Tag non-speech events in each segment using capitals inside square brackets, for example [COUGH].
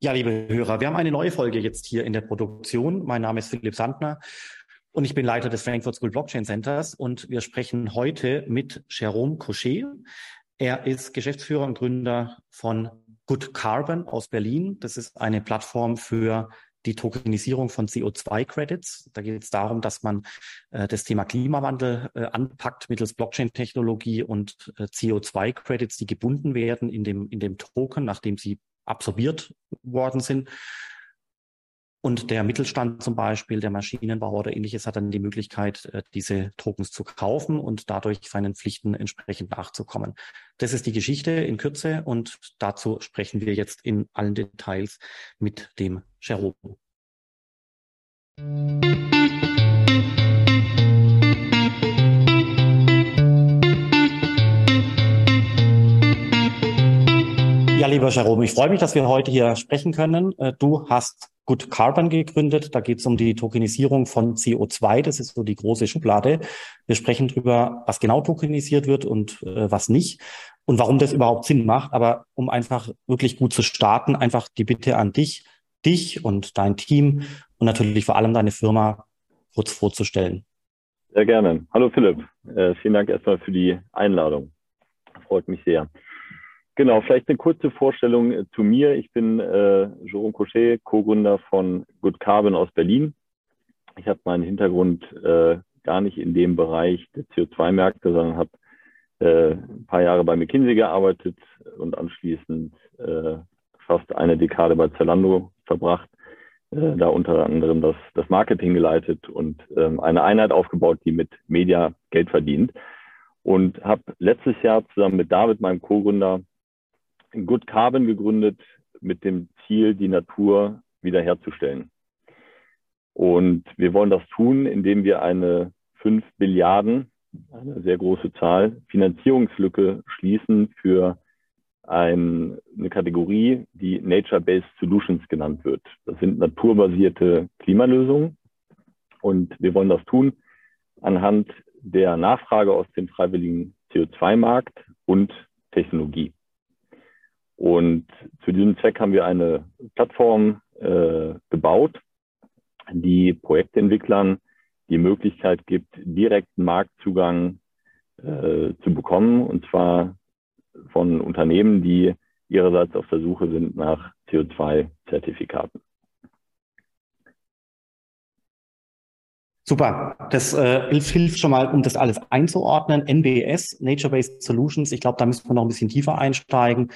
Ja, liebe Hörer, wir haben eine neue Folge jetzt hier in der Produktion. Mein Name ist Philipp Sandner und ich bin Leiter des Frankfurt School Blockchain Centers und wir sprechen heute mit Jerome Cochet. Er ist Geschäftsführer und Gründer von Good Carbon aus Berlin. Das ist eine Plattform für die Tokenisierung von CO2-Credits. Da geht es darum, dass man äh, das Thema Klimawandel äh, anpackt mittels Blockchain-Technologie und äh, CO2-Credits, die gebunden werden in dem, in dem Token, nachdem sie absorbiert worden sind. Und der Mittelstand zum Beispiel, der Maschinenbau oder ähnliches, hat dann die Möglichkeit, äh, diese Tokens zu kaufen und dadurch seinen Pflichten entsprechend nachzukommen. Das ist die Geschichte in Kürze und dazu sprechen wir jetzt in allen Details mit dem Jerome. Ja, lieber Jerome, ich freue mich, dass wir heute hier sprechen können. Äh, du hast Good Carbon gegründet. Da geht es um die Tokenisierung von CO2. Das ist so die große Schublade. Wir sprechen darüber, was genau tokenisiert wird und äh, was nicht und warum das überhaupt Sinn macht. Aber um einfach wirklich gut zu starten, einfach die Bitte an dich, dich und dein Team und natürlich vor allem deine Firma kurz vorzustellen. Sehr gerne. Hallo Philipp. Äh, vielen Dank erstmal für die Einladung. Freut mich sehr. Genau, vielleicht eine kurze Vorstellung äh, zu mir. Ich bin äh, Jerome Cochet, Co-Gründer von Good Carbon aus Berlin. Ich habe meinen Hintergrund äh, gar nicht in dem Bereich der CO2-Märkte, sondern habe äh, ein paar Jahre bei McKinsey gearbeitet und anschließend äh, fast eine Dekade bei Zalando verbracht, äh, da unter anderem das, das Marketing geleitet und ähm, eine Einheit aufgebaut, die mit Media Geld verdient. Und habe letztes Jahr zusammen mit David, meinem Co-Gründer, Good Carbon gegründet mit dem Ziel, die Natur wiederherzustellen. Und wir wollen das tun, indem wir eine 5 Billiarden, eine sehr große Zahl, Finanzierungslücke schließen für ein, eine Kategorie, die Nature-Based Solutions genannt wird. Das sind naturbasierte Klimalösungen. Und wir wollen das tun anhand der Nachfrage aus dem freiwilligen CO2-Markt und Technologie. Und zu diesem Zweck haben wir eine Plattform äh, gebaut, die Projektentwicklern die Möglichkeit gibt, direkten Marktzugang äh, zu bekommen, und zwar von Unternehmen, die ihrerseits auf der Suche sind nach CO2-Zertifikaten. Super, das äh, hilft schon mal, um das alles einzuordnen. NBS, Nature-Based Solutions, ich glaube, da müssen wir noch ein bisschen tiefer einsteigen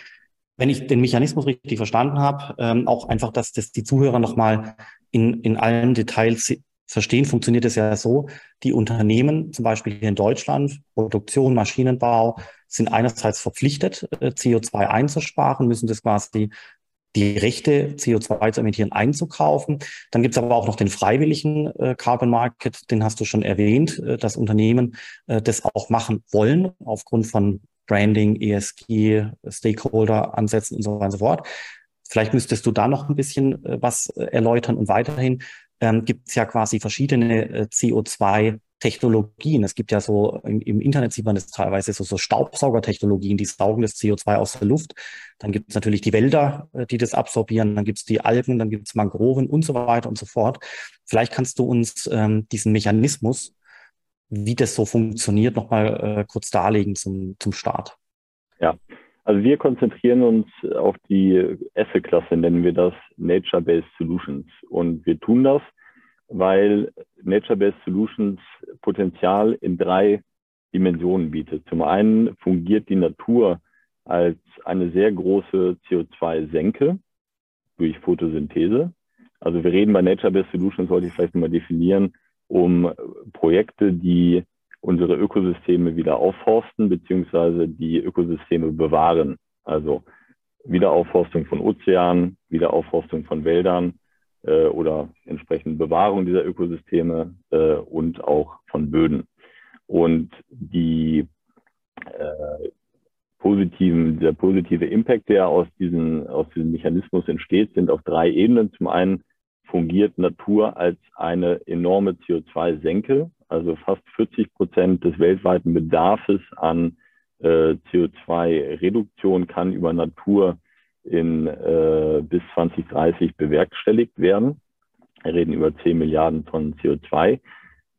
wenn ich den Mechanismus richtig verstanden habe, ähm, auch einfach, dass das die Zuhörer nochmal in, in allen Details verstehen, funktioniert es ja so, die Unternehmen, zum Beispiel hier in Deutschland, Produktion, Maschinenbau, sind einerseits verpflichtet, äh, CO2 einzusparen, müssen das quasi die Rechte, CO2 zu emittieren, einzukaufen. Dann gibt es aber auch noch den freiwilligen äh, Carbon Market, den hast du schon erwähnt, äh, dass Unternehmen äh, das auch machen wollen, aufgrund von Branding, ESG, Stakeholder ansetzen und so weiter und so fort. Vielleicht müsstest du da noch ein bisschen äh, was äh, erläutern und weiterhin ähm, gibt es ja quasi verschiedene äh, CO2 Technologien. Es gibt ja so im, im, Internet sieht man das teilweise so, so Staubsaugertechnologien, die saugen das CO2 aus der Luft. Dann gibt es natürlich die Wälder, die das absorbieren. Dann gibt es die Algen, dann gibt es Mangroven und so weiter und so fort. Vielleicht kannst du uns ähm, diesen Mechanismus wie das so funktioniert, nochmal äh, kurz darlegen zum, zum Start. Ja, also wir konzentrieren uns auf die Asset-Klasse, nennen wir das Nature-Based Solutions. Und wir tun das, weil Nature-Based Solutions Potenzial in drei Dimensionen bietet. Zum einen fungiert die Natur als eine sehr große CO2-Senke durch Photosynthese. Also wir reden bei Nature-Based Solutions, sollte ich vielleicht mal definieren, um Projekte, die unsere Ökosysteme wieder aufforsten beziehungsweise die Ökosysteme bewahren. Also Wiederaufforstung von Ozeanen, Wiederaufforstung von Wäldern äh, oder entsprechend Bewahrung dieser Ökosysteme äh, und auch von Böden. Und die äh, positiven, der positive Impact, der aus, diesen, aus diesem Mechanismus entsteht, sind auf drei Ebenen. Zum einen fungiert Natur als eine enorme CO2-Senke. Also fast 40 Prozent des weltweiten Bedarfs an äh, CO2-Reduktion kann über Natur in, äh, bis 2030 bewerkstelligt werden. Wir reden über 10 Milliarden Tonnen CO2.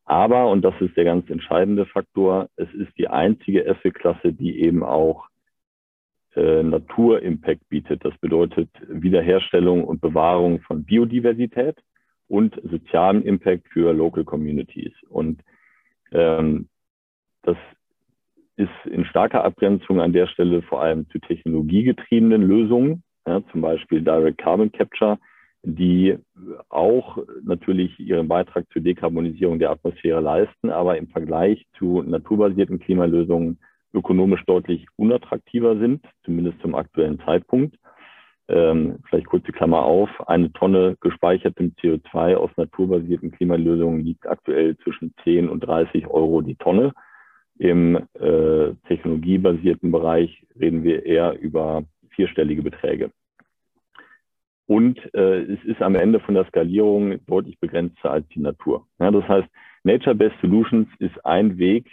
Aber, und das ist der ganz entscheidende Faktor, es ist die einzige Asset-Klasse, die eben auch äh, Naturimpact bietet. Das bedeutet Wiederherstellung und Bewahrung von Biodiversität und sozialen Impact für Local Communities. Und ähm, das ist in starker Abgrenzung an der Stelle vor allem zu technologiegetriebenen Lösungen, ja, zum Beispiel Direct Carbon Capture, die auch natürlich ihren Beitrag zur Dekarbonisierung der Atmosphäre leisten, aber im Vergleich zu naturbasierten Klimalösungen ökonomisch deutlich unattraktiver sind, zumindest zum aktuellen Zeitpunkt. Ähm, vielleicht kurze Klammer auf, eine Tonne gespeichertem CO2 aus naturbasierten Klimalösungen liegt aktuell zwischen 10 und 30 Euro die Tonne. Im äh, technologiebasierten Bereich reden wir eher über vierstellige Beträge. Und äh, es ist am Ende von der Skalierung deutlich begrenzter als die Natur. Ja, das heißt, Nature-Based Solutions ist ein Weg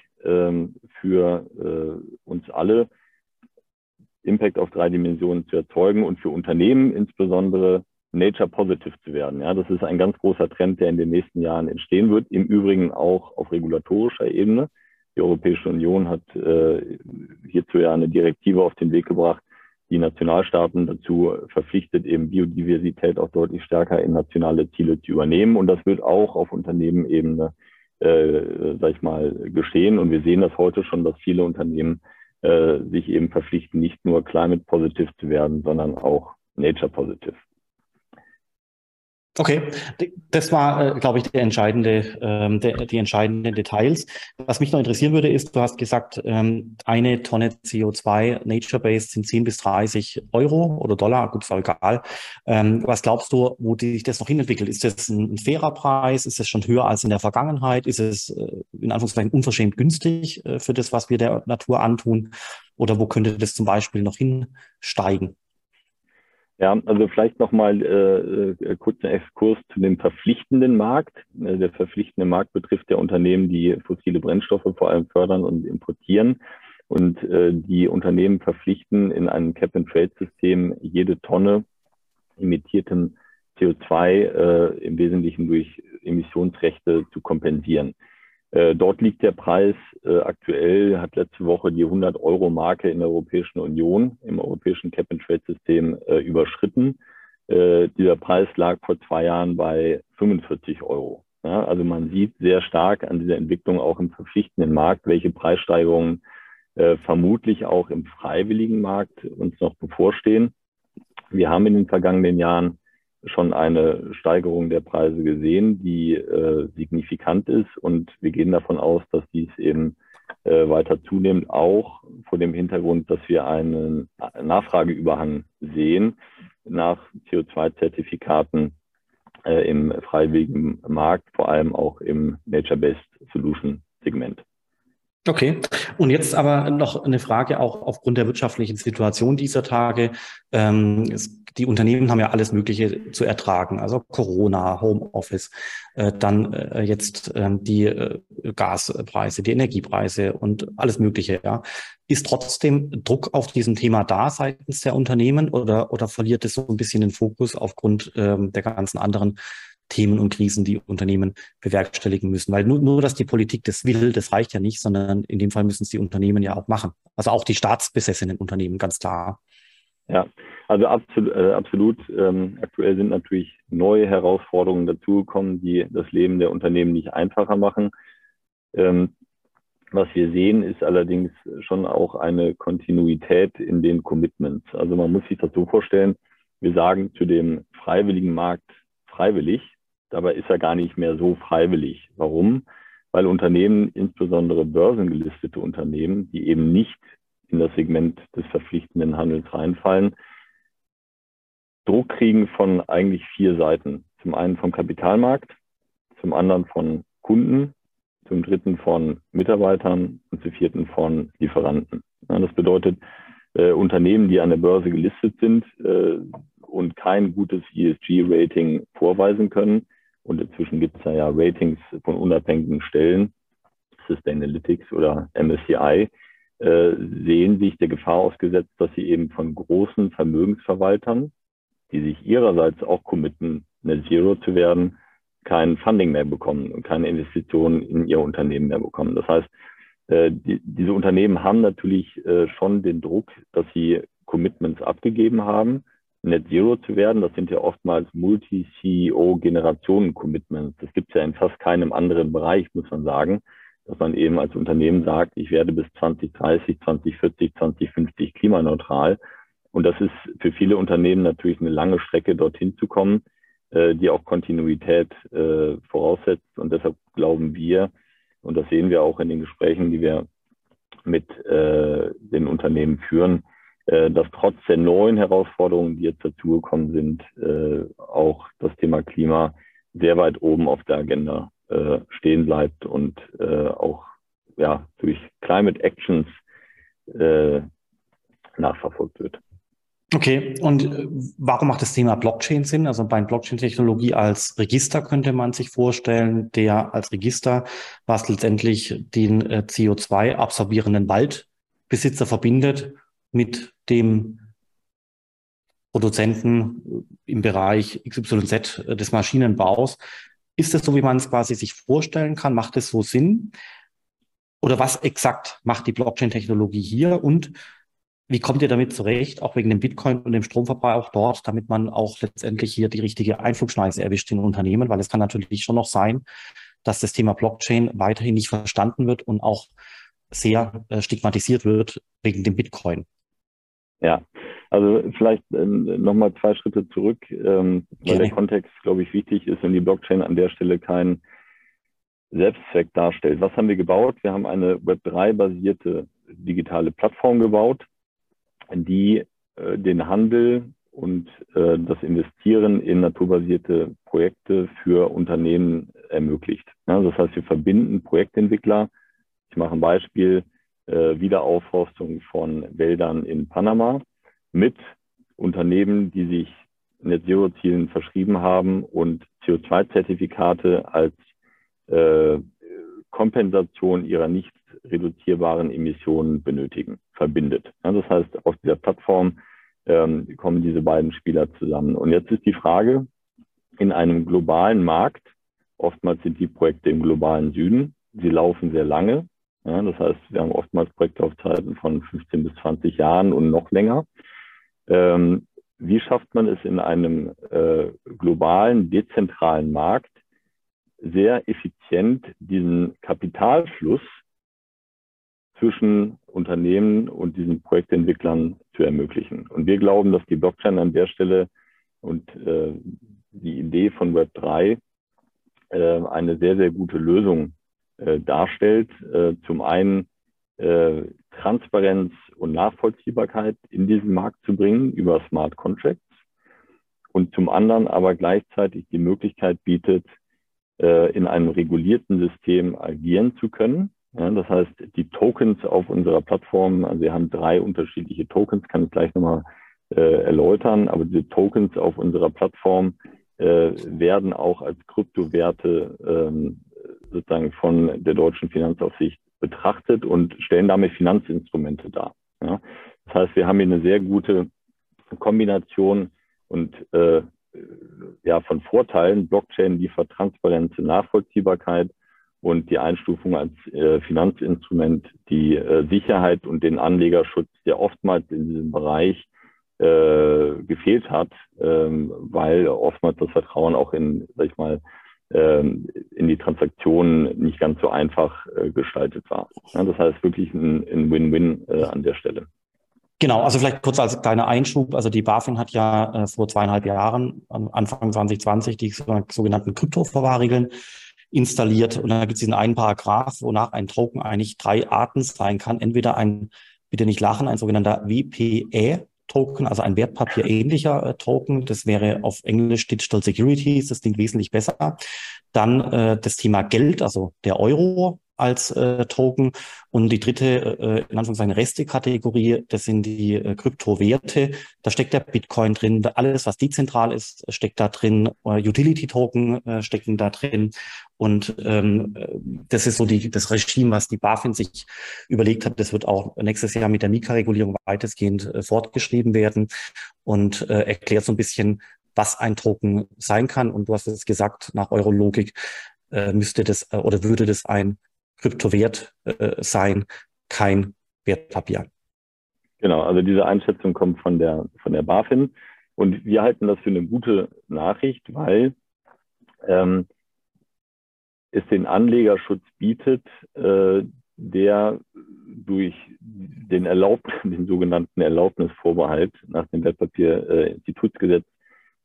für äh, uns alle, Impact auf drei Dimensionen zu erzeugen und für Unternehmen insbesondere Nature Positive zu werden. Ja, das ist ein ganz großer Trend, der in den nächsten Jahren entstehen wird. Im Übrigen auch auf regulatorischer Ebene. Die Europäische Union hat äh, hierzu ja eine Direktive auf den Weg gebracht, die Nationalstaaten dazu verpflichtet, eben Biodiversität auch deutlich stärker in nationale Ziele zu übernehmen. Und das wird auch auf Unternehmenebene, äh, sag ich mal, geschehen. Und wir sehen das heute schon, dass viele Unternehmen äh, sich eben verpflichten, nicht nur climate positive zu werden, sondern auch nature positive. Okay, das war, äh, glaube ich, der entscheidende, ähm, der, die entscheidenden Details. Was mich noch interessieren würde, ist, du hast gesagt, ähm, eine Tonne CO2 Nature-Based sind 10 bis 30 Euro oder Dollar, gut, ist auch egal. Ähm, was glaubst du, wo sich das noch hinentwickelt? Ist das ein, ein fairer Preis? Ist das schon höher als in der Vergangenheit? Ist es äh, in Anführungszeichen unverschämt günstig äh, für das, was wir der Natur antun? Oder wo könnte das zum Beispiel noch hinsteigen? Ja, also vielleicht nochmal äh, äh, kurz einen Exkurs zu dem verpflichtenden Markt. Äh, der verpflichtende Markt betrifft ja Unternehmen, die fossile Brennstoffe vor allem fördern und importieren. Und äh, die Unternehmen verpflichten in einem Cap-and-Trade-System jede Tonne emittiertem CO2 äh, im Wesentlichen durch Emissionsrechte zu kompensieren. Äh, dort liegt der Preis äh, aktuell, hat letzte Woche die 100-Euro-Marke in der Europäischen Union, im europäischen Cap-and-Trade-System äh, überschritten. Äh, dieser Preis lag vor zwei Jahren bei 45 Euro. Ja, also man sieht sehr stark an dieser Entwicklung auch im verpflichtenden Markt, welche Preissteigerungen äh, vermutlich auch im freiwilligen Markt uns noch bevorstehen. Wir haben in den vergangenen Jahren schon eine Steigerung der Preise gesehen, die äh, signifikant ist. Und wir gehen davon aus, dass dies eben äh, weiter zunimmt, auch vor dem Hintergrund, dass wir einen Nachfrageüberhang sehen nach CO2-Zertifikaten äh, im freiwilligen Markt, vor allem auch im Nature-Based Solution Segment. Okay. Und jetzt aber noch eine Frage auch aufgrund der wirtschaftlichen Situation dieser Tage. Ähm, es, die Unternehmen haben ja alles Mögliche zu ertragen, also Corona, Homeoffice, äh, dann äh, jetzt ähm, die äh, Gaspreise, die Energiepreise und alles Mögliche. Ja. Ist trotzdem Druck auf diesem Thema da seitens der Unternehmen oder, oder verliert es so ein bisschen den Fokus aufgrund ähm, der ganzen anderen Themen und Krisen, die Unternehmen bewerkstelligen müssen. Weil nur, nur, dass die Politik das will, das reicht ja nicht, sondern in dem Fall müssen es die Unternehmen ja auch machen. Also auch die staatsbesessenen Unternehmen, ganz klar. Ja, also absolut. Äh, absolut. Ähm, aktuell sind natürlich neue Herausforderungen dazugekommen, die das Leben der Unternehmen nicht einfacher machen. Ähm, was wir sehen, ist allerdings schon auch eine Kontinuität in den Commitments. Also man muss sich das so vorstellen, wir sagen zu dem freiwilligen Markt freiwillig, Dabei ist er gar nicht mehr so freiwillig. Warum? Weil Unternehmen, insbesondere börsengelistete Unternehmen, die eben nicht in das Segment des verpflichtenden Handels reinfallen, Druck kriegen von eigentlich vier Seiten. Zum einen vom Kapitalmarkt, zum anderen von Kunden, zum dritten von Mitarbeitern und zum vierten von Lieferanten. das bedeutet, äh, Unternehmen, die an der Börse gelistet sind äh, und kein gutes ESG-Rating vorweisen können, und inzwischen gibt es ja Ratings von unabhängigen Stellen, Sustainalytics oder MSCI, äh, sehen sich der Gefahr ausgesetzt, dass sie eben von großen Vermögensverwaltern, die sich ihrerseits auch committen, Net Zero zu werden, kein Funding mehr bekommen und keine Investitionen in ihr Unternehmen mehr bekommen. Das heißt, äh, die, diese Unternehmen haben natürlich äh, schon den Druck, dass sie Commitments abgegeben haben, Net Zero zu werden. Das sind ja oftmals Multi-CEO-Generationen-Commitments. Das gibt es ja in fast keinem anderen Bereich, muss man sagen, dass man eben als Unternehmen sagt, ich werde bis 2030, 2040, 2050 klimaneutral. Und das ist für viele Unternehmen natürlich eine lange Strecke, dorthin zu kommen, äh, die auch Kontinuität äh, voraussetzt. Und deshalb glauben wir, und das sehen wir auch in den Gesprächen, die wir mit äh, den Unternehmen führen, dass trotz der neuen Herausforderungen, die jetzt dazugekommen sind, äh, auch das Thema Klima sehr weit oben auf der Agenda äh, stehen bleibt und äh, auch ja, durch Climate Actions äh, nachverfolgt wird. Okay, und äh, warum macht das Thema Blockchain Sinn? Also bei Blockchain-Technologie als Register könnte man sich vorstellen, der als Register, was letztendlich den äh, CO2 absorbierenden Waldbesitzer verbindet mit dem Produzenten im Bereich XYZ des Maschinenbaus. Ist das so, wie man es quasi sich vorstellen kann? Macht es so Sinn? Oder was exakt macht die Blockchain-Technologie hier? Und wie kommt ihr damit zurecht, auch wegen dem Bitcoin und dem Stromverbrauch dort, damit man auch letztendlich hier die richtige Einflugschneise erwischt in Unternehmen? Weil es kann natürlich schon noch sein, dass das Thema Blockchain weiterhin nicht verstanden wird und auch sehr äh, stigmatisiert wird wegen dem Bitcoin. Ja, also vielleicht äh, nochmal zwei Schritte zurück, ähm, weil der Kontext, glaube ich, wichtig ist und die Blockchain an der Stelle kein Selbstzweck darstellt. Was haben wir gebaut? Wir haben eine Web3-basierte digitale Plattform gebaut, die äh, den Handel und äh, das Investieren in naturbasierte Projekte für Unternehmen ermöglicht. Ja, das heißt, wir verbinden Projektentwickler. Ich mache ein Beispiel, Wiederaufforstung von Wäldern in Panama mit Unternehmen, die sich Net Zero Zielen verschrieben haben und CO2-Zertifikate als äh, Kompensation ihrer nicht reduzierbaren Emissionen benötigen, verbindet. Ja, das heißt, auf dieser Plattform ähm, kommen diese beiden Spieler zusammen. Und jetzt ist die Frage, in einem globalen Markt, oftmals sind die Projekte im globalen Süden, sie laufen sehr lange. Ja, das heißt, wir haben oftmals Projektlaufzeiten von 15 bis 20 Jahren und noch länger. Ähm, wie schafft man es in einem äh, globalen, dezentralen Markt, sehr effizient diesen Kapitalfluss zwischen Unternehmen und diesen Projektentwicklern zu ermöglichen. Und wir glauben, dass die Blockchain an der Stelle und äh, die Idee von Web3 äh, eine sehr, sehr gute Lösung äh, darstellt. Äh, zum einen äh, Transparenz und Nachvollziehbarkeit in diesen Markt zu bringen über Smart Contracts und zum anderen aber gleichzeitig die Möglichkeit bietet, äh, in einem regulierten System agieren zu können ja, das heißt, die Tokens auf unserer Plattform, also wir haben drei unterschiedliche Tokens, kann ich gleich nochmal äh, erläutern, aber diese Tokens auf unserer Plattform werden auch als Kryptowerte ähm, sozusagen von der deutschen Finanzaufsicht betrachtet und stellen damit Finanzinstrumente dar. Ja. Das heißt, wir haben hier eine sehr gute Kombination und äh, ja, von Vorteilen. Blockchain liefert Transparenz und Nachvollziehbarkeit und die Einstufung als äh, Finanzinstrument die äh, Sicherheit und den Anlegerschutz, der oftmals in diesem Bereich äh, gefehlt hat, ähm, weil oftmals das Vertrauen auch in, sag ich mal, in die Transaktionen nicht ganz so einfach äh, gestaltet war. Das heißt wirklich ein Win-Win äh, an der Stelle. Genau, also vielleicht kurz als kleiner Einschub. Also die BaFin hat ja äh, vor zweieinhalb Jahren, Anfang 2020, die sogenannten Kryptoverwahrregeln installiert. Und dann gibt es diesen einen Paragraph, wonach ein Token eigentlich drei Arten sein kann. Entweder ein, bitte nicht lachen, ein sogenannter WPE. Token, also ein wertpapierähnlicher äh, Token. Das wäre auf Englisch Digital Securities. Das klingt wesentlich besser. Dann äh, das Thema Geld, also der Euro als äh, Token. Und die dritte, äh, in Anführungszeichen, Reste-Kategorie, das sind die äh, Kryptowerte. Da steckt der Bitcoin drin. Alles, was dezentral ist, steckt da drin. Äh, Utility-Token äh, stecken da drin. Und ähm, das ist so die, das Regime, was die BaFin sich überlegt hat. Das wird auch nächstes Jahr mit der Mika-Regulierung weitestgehend äh, fortgeschrieben werden und äh, erklärt so ein bisschen, was ein Token sein kann. Und du hast es gesagt, nach Eurologik äh, müsste das äh, oder würde das ein Kryptowert äh, sein, kein Wertpapier. Genau, also diese Einschätzung kommt von der, von der BaFin. Und wir halten das für eine gute Nachricht, weil ähm, es den Anlegerschutz bietet, äh, der durch den, Erlaub, [LAUGHS] den sogenannten Erlaubnisvorbehalt nach dem Wertpapierinstitutsgesetz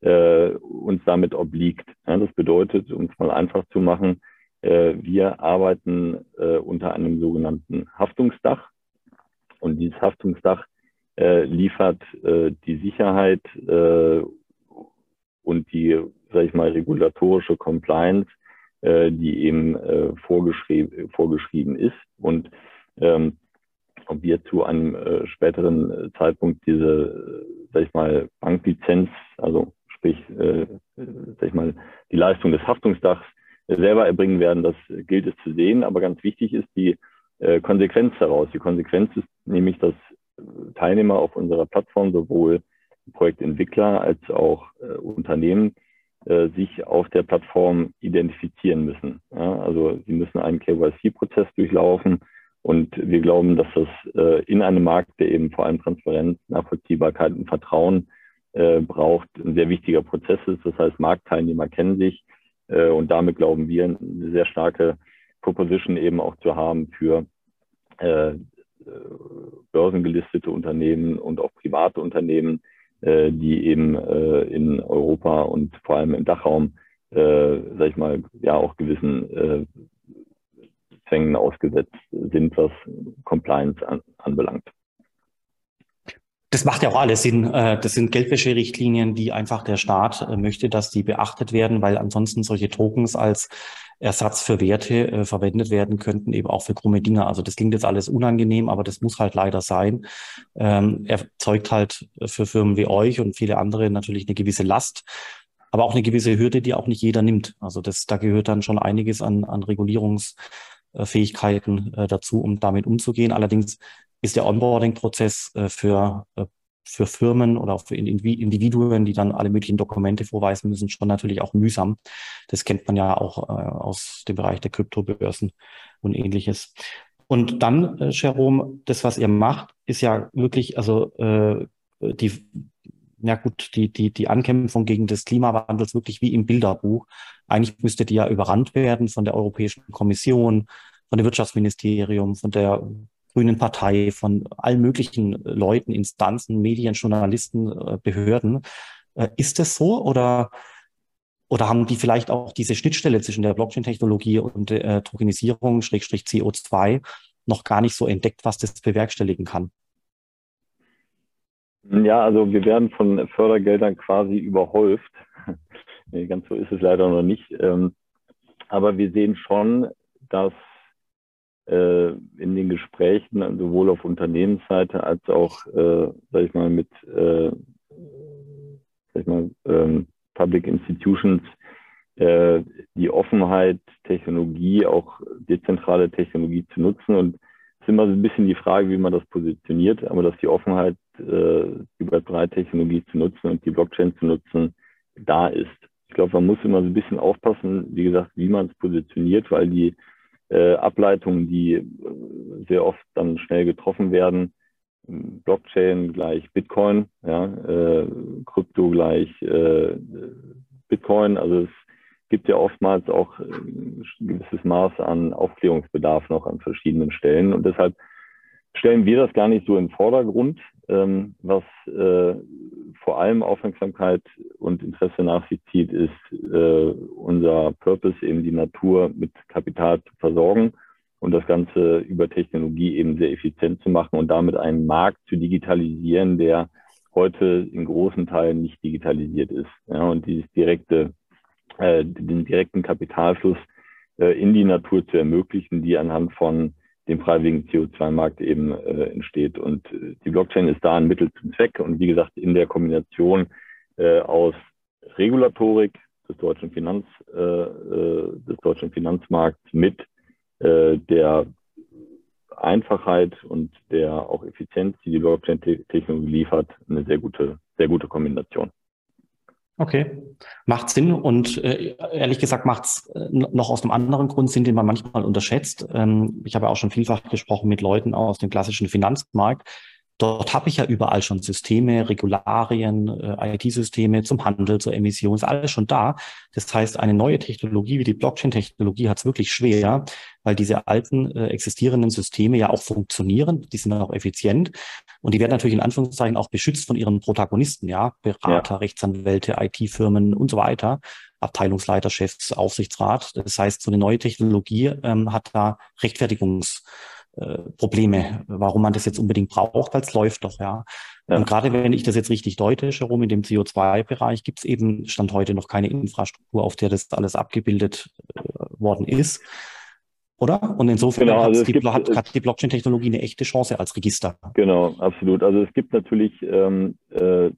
äh, uns damit obliegt. Ja, das bedeutet, um es mal einfach zu machen, äh, wir arbeiten äh, unter einem sogenannten Haftungsdach. Und dieses Haftungsdach äh, liefert äh, die Sicherheit äh, und die, sag ich mal, regulatorische Compliance, äh, die eben äh, vorgeschrieben, vorgeschrieben ist. Und ähm, ob wir zu einem äh, späteren Zeitpunkt diese, sag ich mal, Banklizenz, also sprich, äh, sag ich mal, die Leistung des Haftungsdachs selber erbringen werden, das gilt es zu sehen. Aber ganz wichtig ist die äh, Konsequenz daraus. Die Konsequenz ist nämlich, dass Teilnehmer auf unserer Plattform, sowohl Projektentwickler als auch äh, Unternehmen, äh, sich auf der Plattform identifizieren müssen. Ja, also sie müssen einen KYC-Prozess durchlaufen. Und wir glauben, dass das äh, in einem Markt, der eben vor allem Transparenz, Nachvollziehbarkeit und Vertrauen äh, braucht, ein sehr wichtiger Prozess ist. Das heißt, Marktteilnehmer kennen sich, äh, und damit glauben wir, eine sehr starke Proposition eben auch zu haben für äh, äh, börsengelistete Unternehmen und auch private Unternehmen, äh, die eben äh, in Europa und vor allem im Dachraum, äh, sag ich mal, ja auch gewissen äh, Zwängen ausgesetzt sind, was Compliance an, anbelangt. Das macht ja auch alles Sinn. Äh, das sind Geldwäscherichtlinien, die einfach der Staat äh, möchte, dass die beachtet werden, weil ansonsten solche Tokens als Ersatz für Werte äh, verwendet werden könnten, eben auch für krumme Dinge. Also das klingt jetzt alles unangenehm, aber das muss halt leider sein. Ähm, erzeugt halt für Firmen wie euch und viele andere natürlich eine gewisse Last, aber auch eine gewisse Hürde, die auch nicht jeder nimmt. Also das, da gehört dann schon einiges an, an Regulierungsfähigkeiten äh, dazu, um damit umzugehen. Allerdings ist der Onboarding-Prozess äh, für, äh, für Firmen oder auch für Individuen, die dann alle möglichen Dokumente vorweisen müssen, schon natürlich auch mühsam. Das kennt man ja auch äh, aus dem Bereich der Kryptobörsen und ähnliches. Und dann, äh, Jerome, das, was ihr macht, ist ja wirklich, also äh, die, ja gut, die, die, die Ankämpfung gegen des Klimawandels wirklich wie im Bilderbuch. Eigentlich müsste die ja überrannt werden von der Europäischen Kommission, von dem Wirtschaftsministerium, von der Grünen Partei, von allen möglichen Leuten, Instanzen, Medien, Journalisten, äh, Behörden. Äh, ist es so oder, oder haben die vielleicht auch diese Schnittstelle zwischen der Blockchain-Technologie und der äh, Tokenisierung, Schrägstrich CO2, noch gar nicht so entdeckt, was das bewerkstelligen kann? Ja, also wir werden von Fördergeldern quasi überhäuft. [LAUGHS] ganz so ist es leider noch nicht. Ähm, aber wir sehen schon, dass äh, in den Gesprächen, sowohl auf Unternehmensseite als auch, äh, sag ich mal, mit äh, sag ich mal, ähm, Public Institutions, äh, die Offenheit, Technologie, auch dezentrale Technologie zu nutzen. Und es ist immer so ein bisschen die Frage, wie man das positioniert, aber dass die Offenheit, äh, die Web3-Technologie zu nutzen und die Blockchain zu nutzen, da ist. Ich glaube, man muss immer so ein bisschen aufpassen, wie gesagt, wie man es positioniert, weil die äh, Ableitungen, die äh, sehr oft dann schnell getroffen werden. Blockchain gleich Bitcoin, ja, äh, Krypto gleich äh, Bitcoin. Also es gibt ja oftmals auch ein gewisses Maß an Aufklärungsbedarf noch an verschiedenen Stellen. Und deshalb stellen wir das gar nicht so im Vordergrund. Ähm, was äh, vor allem Aufmerksamkeit und Interesse nach sich zieht, ist äh, unser Purpose, eben die Natur mit Kapital zu versorgen und das Ganze über Technologie eben sehr effizient zu machen und damit einen Markt zu digitalisieren, der heute in großen Teilen nicht digitalisiert ist. Ja, und dieses direkte, äh, den direkten Kapitalfluss äh, in die Natur zu ermöglichen, die anhand von dem freiwilligen CO2-Markt eben äh, entsteht. Und äh, die Blockchain ist da ein Mittel zum Zweck. Und wie gesagt, in der Kombination äh, aus Regulatorik des deutschen Finanz, äh, äh, des deutschen Finanzmarkts mit äh, der Einfachheit und der auch Effizienz, die die Blockchain-Technologie liefert, eine sehr gute, sehr gute Kombination. Okay, macht Sinn und äh, ehrlich gesagt macht es äh, noch aus einem anderen Grund Sinn, den man manchmal unterschätzt. Ähm, ich habe auch schon vielfach gesprochen mit Leuten aus dem klassischen Finanzmarkt, Dort habe ich ja überall schon Systeme, Regularien, äh, IT-Systeme zum Handel, zur Emission, ist alles schon da. Das heißt, eine neue Technologie wie die Blockchain-Technologie hat es wirklich schwer, weil diese alten äh, existierenden Systeme ja auch funktionieren, die sind auch effizient und die werden natürlich in Anführungszeichen auch beschützt von ihren Protagonisten, ja, Berater, ja. Rechtsanwälte, IT-Firmen und so weiter. Abteilungsleiter, Chefs, Aufsichtsrat. Das heißt, so eine neue Technologie ähm, hat da Rechtfertigungs äh, Probleme, warum man das jetzt unbedingt braucht, weil es läuft doch, ja. ja. Und gerade wenn ich das jetzt richtig deute, Jerome, in dem CO2-Bereich gibt es eben Stand heute noch keine Infrastruktur, auf der das alles abgebildet äh, worden ist. Oder? Und insofern genau, also hat, die, hat, hat die Blockchain-Technologie eine echte Chance als Register. Genau, absolut. Also es gibt natürlich ähm, äh,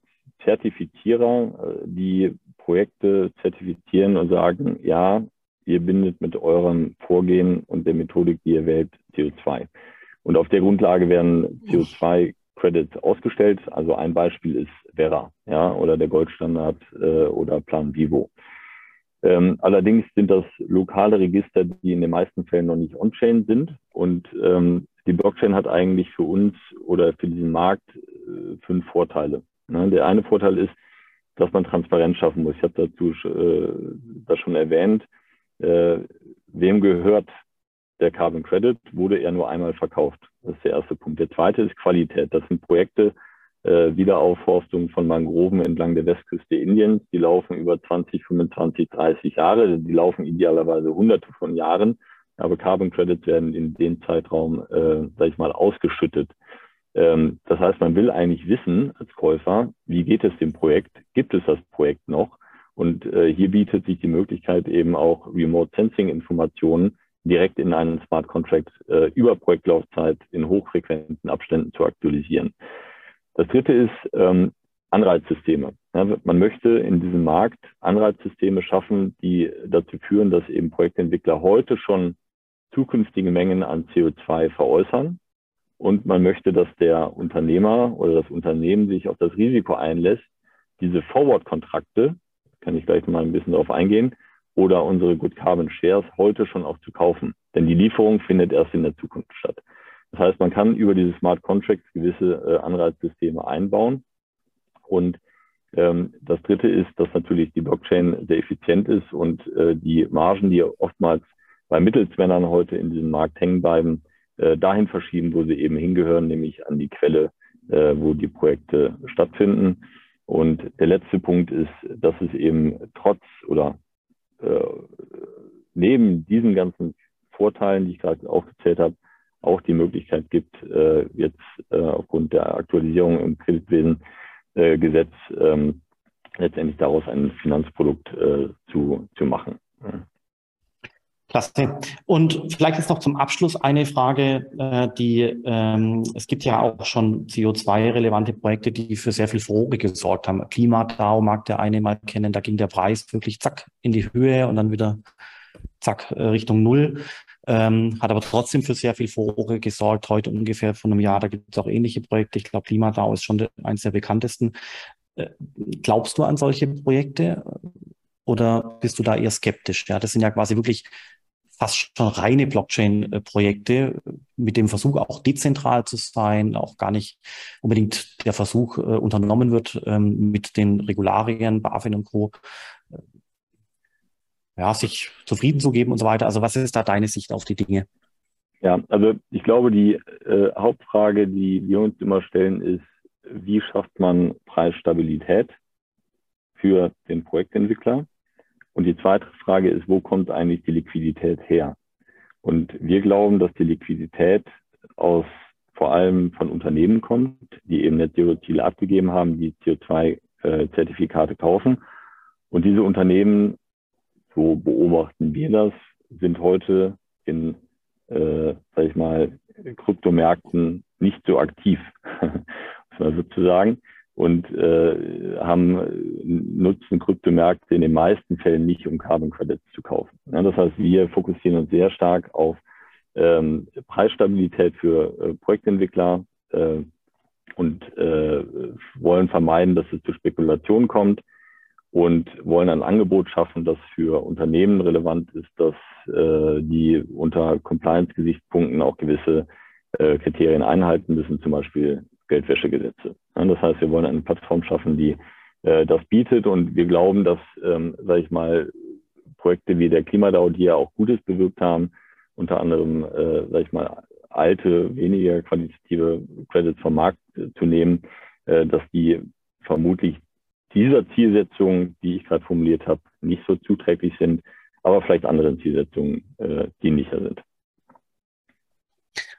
Zertifizierer, äh, die Projekte zertifizieren und sagen, ja, ihr bindet mit eurem Vorgehen und der Methodik, die ihr wählt, CO2. Und auf der Grundlage werden CO2-Credits ausgestellt. Also ein Beispiel ist Vera, ja, oder der Goldstandard äh, oder Plan Vivo. Ähm, allerdings sind das lokale Register, die in den meisten Fällen noch nicht on-chain sind. Und ähm, die Blockchain hat eigentlich für uns oder für diesen Markt äh, fünf Vorteile. Ne? Der eine Vorteil ist, dass man Transparenz schaffen muss. Ich habe dazu äh, das schon erwähnt. Äh, wem gehört der Carbon Credit? Wurde er nur einmal verkauft? Das ist der erste Punkt. Der zweite ist Qualität. Das sind Projekte, äh, Wiederaufforstung von Mangroven entlang der Westküste Indiens. Die laufen über 20, 25, 30 Jahre. Die laufen idealerweise hunderte von Jahren. Aber Carbon Credits werden in dem Zeitraum, äh, sag ich mal, ausgeschüttet. Ähm, das heißt, man will eigentlich wissen als Käufer, wie geht es dem Projekt? Gibt es das Projekt noch? Und äh, hier bietet sich die Möglichkeit eben auch Remote Sensing Informationen direkt in einen Smart Contract äh, über Projektlaufzeit in hochfrequenten Abständen zu aktualisieren. Das dritte ist ähm, Anreizsysteme. Ja, man möchte in diesem Markt Anreizsysteme schaffen, die dazu führen, dass eben Projektentwickler heute schon zukünftige Mengen an CO2 veräußern. Und man möchte, dass der Unternehmer oder das Unternehmen sich auf das Risiko einlässt, diese Forward-Kontrakte kann ich gleich mal ein bisschen darauf eingehen, oder unsere Good Carbon Shares heute schon auch zu kaufen. Denn die Lieferung findet erst in der Zukunft statt. Das heißt, man kann über diese Smart Contracts gewisse äh, Anreizsysteme einbauen. Und ähm, das Dritte ist, dass natürlich die Blockchain sehr effizient ist und äh, die Margen, die oftmals bei Mittelsmännern heute in diesem Markt hängen bleiben, äh, dahin verschieben, wo sie eben hingehören, nämlich an die Quelle, äh, wo die Projekte stattfinden. Und der letzte Punkt ist, dass es eben trotz oder äh, neben diesen ganzen Vorteilen, die ich gerade aufgezählt habe, auch die Möglichkeit gibt, äh, jetzt äh, aufgrund der Aktualisierung im Kreditwesengesetz äh, ähm, letztendlich daraus ein Finanzprodukt äh, zu, zu machen. Klasse. Und vielleicht jetzt noch zum Abschluss eine Frage, äh, die ähm, es gibt ja auch schon CO2-relevante Projekte, die für sehr viel Furore gesorgt haben. Klimadau mag der eine mal kennen, da ging der Preis wirklich zack in die Höhe und dann wieder zack äh, Richtung Null. Ähm, hat aber trotzdem für sehr viel Furore gesorgt. Heute ungefähr von einem Jahr, da gibt es auch ähnliche Projekte. Ich glaube, Klimadau ist schon eines der bekanntesten. Äh, glaubst du an solche Projekte? Oder bist du da eher skeptisch? Ja, das sind ja quasi wirklich fast schon reine Blockchain-Projekte mit dem Versuch auch dezentral zu sein, auch gar nicht unbedingt der Versuch äh, unternommen wird, ähm, mit den Regularien, BaFin und Co. Äh, ja, sich zufrieden zu geben und so weiter. Also was ist da deine Sicht auf die Dinge? Ja, also ich glaube, die äh, Hauptfrage, die wir uns immer stellen, ist, wie schafft man Preisstabilität für den Projektentwickler? Und die zweite Frage ist, wo kommt eigentlich die Liquidität her? Und wir glauben, dass die Liquidität aus vor allem von Unternehmen kommt, die eben Net Zero Ziele abgegeben haben, die CO2-Zertifikate kaufen. Und diese Unternehmen, so beobachten wir das, sind heute in, äh, sag ich mal, Kryptomärkten nicht so aktiv, [LAUGHS] muss man sozusagen, und äh, haben nutzen Kryptomärkte in den meisten Fällen nicht, um Carbon Credits zu kaufen. Ja, das heißt, wir fokussieren uns sehr stark auf ähm, Preisstabilität für äh, Projektentwickler äh, und äh, wollen vermeiden, dass es zu Spekulationen kommt und wollen ein Angebot schaffen, das für Unternehmen relevant ist, dass äh, die unter Compliance-Gesichtspunkten auch gewisse äh, Kriterien einhalten müssen, zum Beispiel Geldwäschegesetze. Das heißt, wir wollen eine Plattform schaffen, die äh, das bietet und wir glauben, dass, ähm, sage ich mal, Projekte wie der Klimadau, die ja auch Gutes bewirkt haben, unter anderem, äh, sage ich mal, alte, weniger qualitative Credits vom Markt äh, zu nehmen, äh, dass die vermutlich dieser Zielsetzung, die ich gerade formuliert habe, nicht so zuträglich sind, aber vielleicht anderen Zielsetzungen äh, dienlicher sind.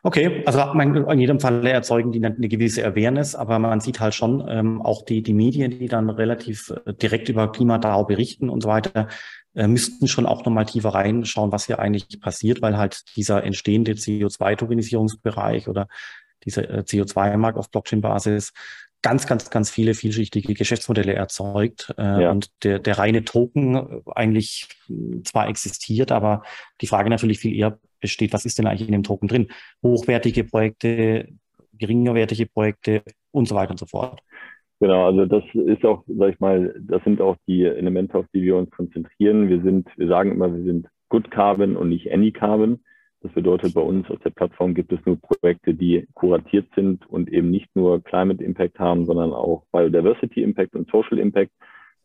Okay, also in jedem Fall erzeugen die eine gewisse Awareness, aber man sieht halt schon ähm, auch die, die Medien, die dann relativ äh, direkt über Klimadau berichten und so weiter, äh, müssten schon auch nochmal tiefer reinschauen, was hier eigentlich passiert, weil halt dieser entstehende CO2-Tokenisierungsbereich oder dieser äh, CO2-Markt auf Blockchain-Basis ganz, ganz, ganz viele vielschichtige Geschäftsmodelle erzeugt äh, ja. und der, der reine Token eigentlich zwar existiert, aber die Frage natürlich viel eher besteht, was ist denn eigentlich in dem Token drin? Hochwertige Projekte, geringerwertige Projekte und so weiter und so fort. Genau, also das ist auch, sag ich mal, das sind auch die Elemente, auf die wir uns konzentrieren. Wir sind, wir sagen immer, wir sind Good Carbon und nicht Any Carbon. Das bedeutet, bei uns auf der Plattform gibt es nur Projekte, die kuratiert sind und eben nicht nur Climate Impact haben, sondern auch Biodiversity Impact und Social Impact.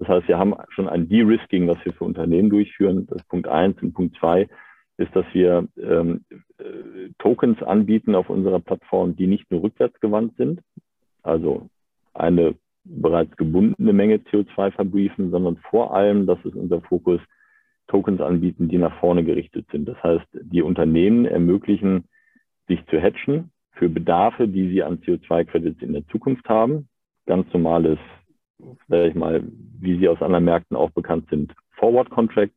Das heißt, wir haben schon ein De-Risking, was wir für Unternehmen durchführen. Das ist Punkt eins. Und Punkt zwei ist, dass wir ähm, äh, Tokens anbieten auf unserer Plattform, die nicht nur rückwärtsgewandt sind, also eine bereits gebundene Menge CO2 verbriefen, sondern vor allem, das ist unser Fokus, Tokens anbieten, die nach vorne gerichtet sind. Das heißt, die Unternehmen ermöglichen, sich zu hatchen für Bedarfe, die sie an CO2-Credits in der Zukunft haben. Ganz normales, sage ich mal, wie sie aus anderen Märkten auch bekannt sind, Forward Contracts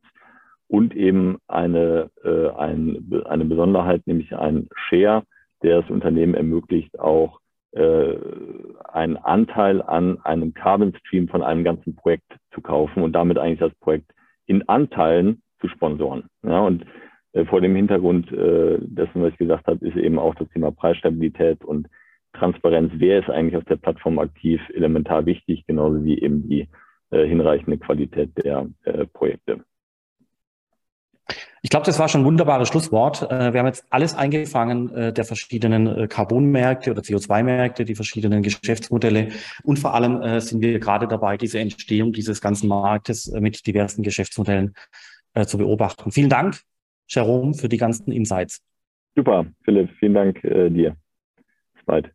und eben eine, äh, ein, eine Besonderheit, nämlich ein Share, der das Unternehmen ermöglicht, auch äh, einen Anteil an einem Carbon Stream von einem ganzen Projekt zu kaufen und damit eigentlich das Projekt in Anteilen zu sponsoren. Ja, und äh, vor dem Hintergrund äh, dessen, was ich gesagt habe, ist eben auch das Thema Preisstabilität und Transparenz. Wer ist eigentlich auf der Plattform aktiv? Elementar wichtig, genauso wie eben die äh, hinreichende Qualität der äh, Projekte. Ich glaube, das war schon ein wunderbares Schlusswort. Äh, wir haben jetzt alles eingefangen äh, der verschiedenen äh, Carbonmärkte oder CO2-Märkte, die verschiedenen Geschäftsmodelle. Und vor allem sind wir gerade dabei, diese Entstehung dieses ganzen Marktes mit diversen Geschäftsmodellen zu beobachten. Vielen Dank, Jerome, für die ganzen Insights. Super, Philipp. Vielen Dank dir. Bis bald.